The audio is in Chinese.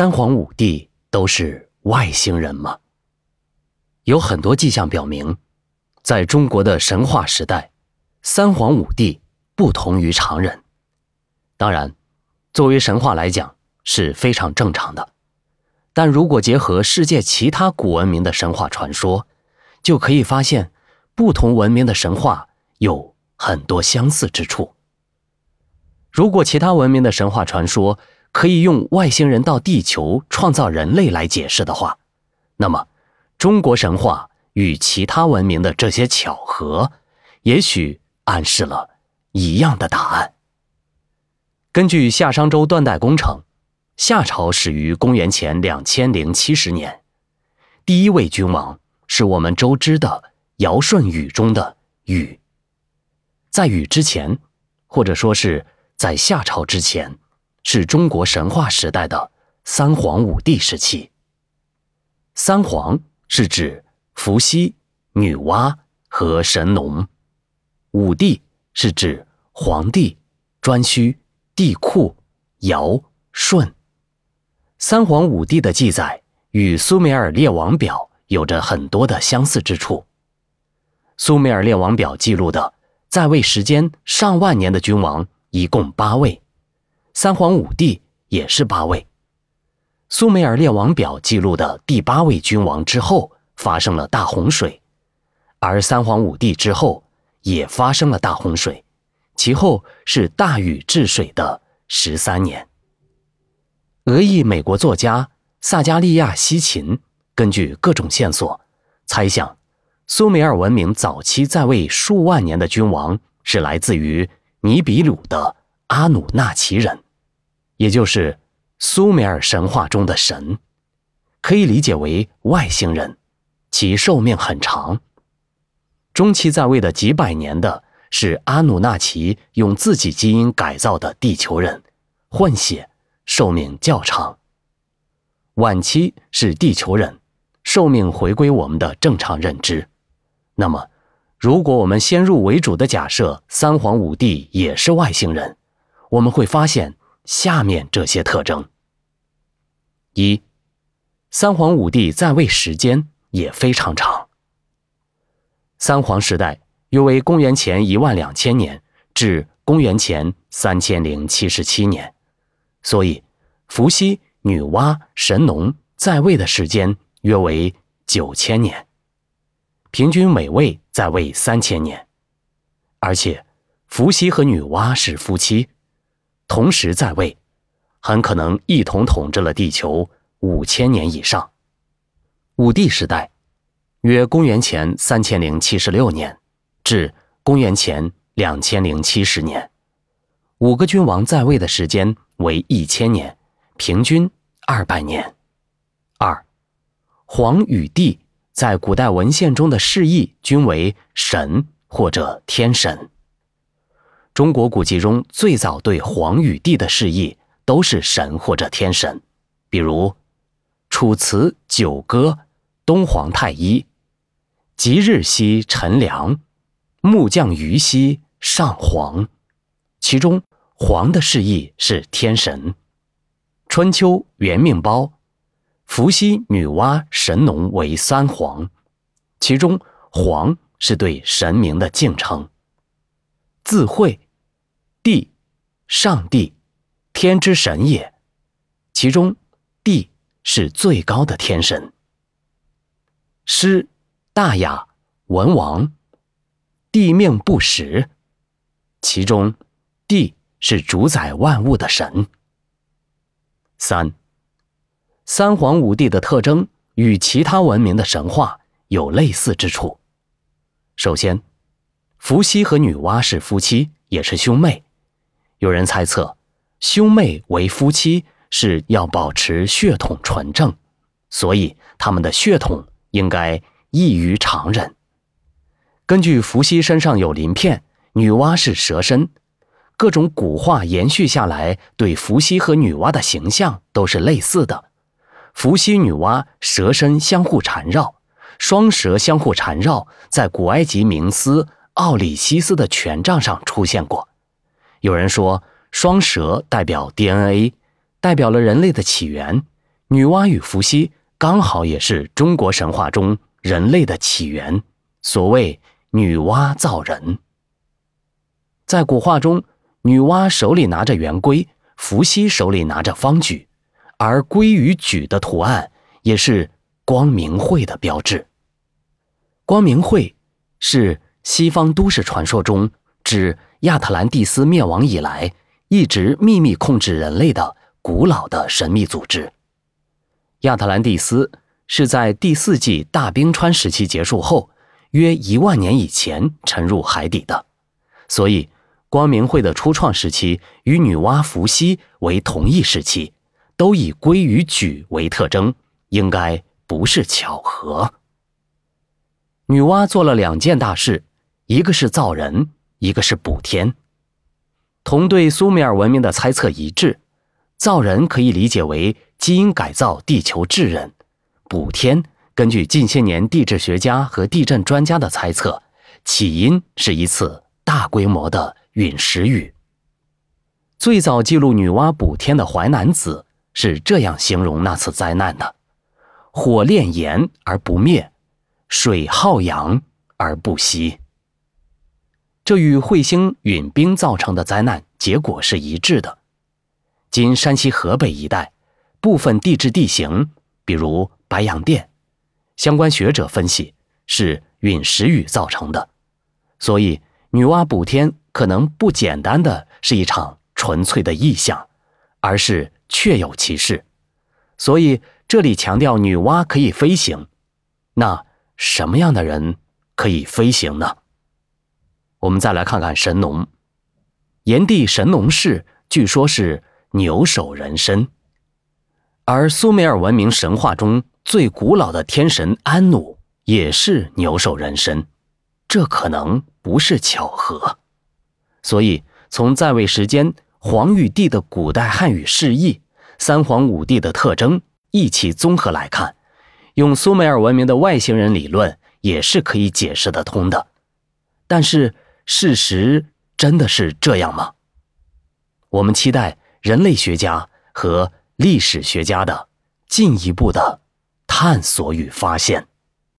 三皇五帝都是外星人吗？有很多迹象表明，在中国的神话时代，三皇五帝不同于常人。当然，作为神话来讲是非常正常的。但如果结合世界其他古文明的神话传说，就可以发现，不同文明的神话有很多相似之处。如果其他文明的神话传说，可以用外星人到地球创造人类来解释的话，那么中国神话与其他文明的这些巧合，也许暗示了一样的答案。根据夏商周断代工程，夏朝始于公元前两千零七十年，第一位君王是我们周知的尧舜禹中的禹。在禹之前，或者说是在夏朝之前。是中国神话时代的三皇五帝时期。三皇是指伏羲、女娲和神农，五帝是指黄帝、颛顼、帝喾、尧、舜。三皇五帝的记载与苏美尔列王表有着很多的相似之处。苏美尔列王表记录的在位时间上万年的君王一共八位。三皇五帝也是八位。苏美尔列王表记录的第八位君王之后发生了大洪水，而三皇五帝之后也发生了大洪水，其后是大禹治水的十三年。俄裔美国作家萨加利亚西琴根据各种线索猜想，苏美尔文明早期在位数万年的君王是来自于尼比鲁的阿努纳奇人。也就是苏美尔神话中的神，可以理解为外星人，其寿命很长。中期在位的几百年的是阿努纳奇用自己基因改造的地球人，混血，寿命较长。晚期是地球人，寿命回归我们的正常认知。那么，如果我们先入为主的假设三皇五帝也是外星人，我们会发现。下面这些特征：一，三皇五帝在位时间也非常长。三皇时代约为公元前一万两千年至公元前三千零七十七年，所以伏羲、女娲、神农在位的时间约为九千年，平均每位在位三千年，而且伏羲和女娲是夫妻。同时在位，很可能一同统治了地球五千年以上。五帝时代，约公元前三千零七十六年至公元前两千零七十年，五个君王在位的时间为一千年，平均二百年。二，皇与帝在古代文献中的释义均为神或者天神。中国古籍中最早对皇与帝的释义都是神或者天神，比如《楚辞·九歌》：“东皇太一，吉日兮陈良，木匠于兮上皇。”其中“皇”的释义是天神。《春秋·元命包》：“伏羲、女娲、神农为三皇。”其中“皇”是对神明的敬称。自会，帝，上帝，天之神也。其中，帝是最高的天神。师，大雅，文王，帝命不时。其中，帝是主宰万物的神。三，三皇五帝的特征与其他文明的神话有类似之处。首先。伏羲和女娲是夫妻，也是兄妹。有人猜测，兄妹为夫妻是要保持血统纯正，所以他们的血统应该异于常人。根据伏羲身上有鳞片，女娲是蛇身，各种古画延续下来，对伏羲和女娲的形象都是类似的。伏羲、女娲蛇身相互缠绕，双蛇相互缠绕，在古埃及冥思。奥里西斯的权杖上出现过。有人说，双蛇代表 DNA，代表了人类的起源，女娲与伏羲刚好也是中国神话中人类的起源。所谓“女娲造人”。在古画中，女娲手里拿着圆规，伏羲手里拿着方矩，而规与矩的图案也是光明会的标志。光明会是西方都市传说中指亚特兰蒂斯灭亡以来一直秘密控制人类的古老的神秘组织。亚特兰蒂斯是在第四纪大冰川时期结束后，约一万年以前沉入海底的，所以光明会的初创时期与女娲、伏羲为同一时期，都以龟与矩为特征，应该不是巧合。女娲做了两件大事，一个是造人，一个是补天，同对苏美尔文明的猜测一致。造人可以理解为基因改造地球智人，补天根据近些年地质学家和地震专家的猜测，起因是一次大规模的陨石雨。最早记录女娲补天的《淮南子》是这样形容那次灾难的：“火炼岩而不灭，水耗阳而不息。”这与彗星陨冰造成的灾难结果是一致的。今山西河北一带部分地质地形，比如白洋淀，相关学者分析是陨石雨造成的，所以女娲补天可能不简单的是一场纯粹的意象，而是确有其事。所以这里强调女娲可以飞行，那什么样的人可以飞行呢？我们再来看看神农，炎帝神农氏，据说是。牛首人身，而苏美尔文明神话中最古老的天神安努也是牛首人身，这可能不是巧合。所以，从在位时间、黄与帝的古代汉语释义、三皇五帝的特征一起综合来看，用苏美尔文明的外星人理论也是可以解释得通的。但是，事实真的是这样吗？我们期待。人类学家和历史学家的进一步的探索与发现。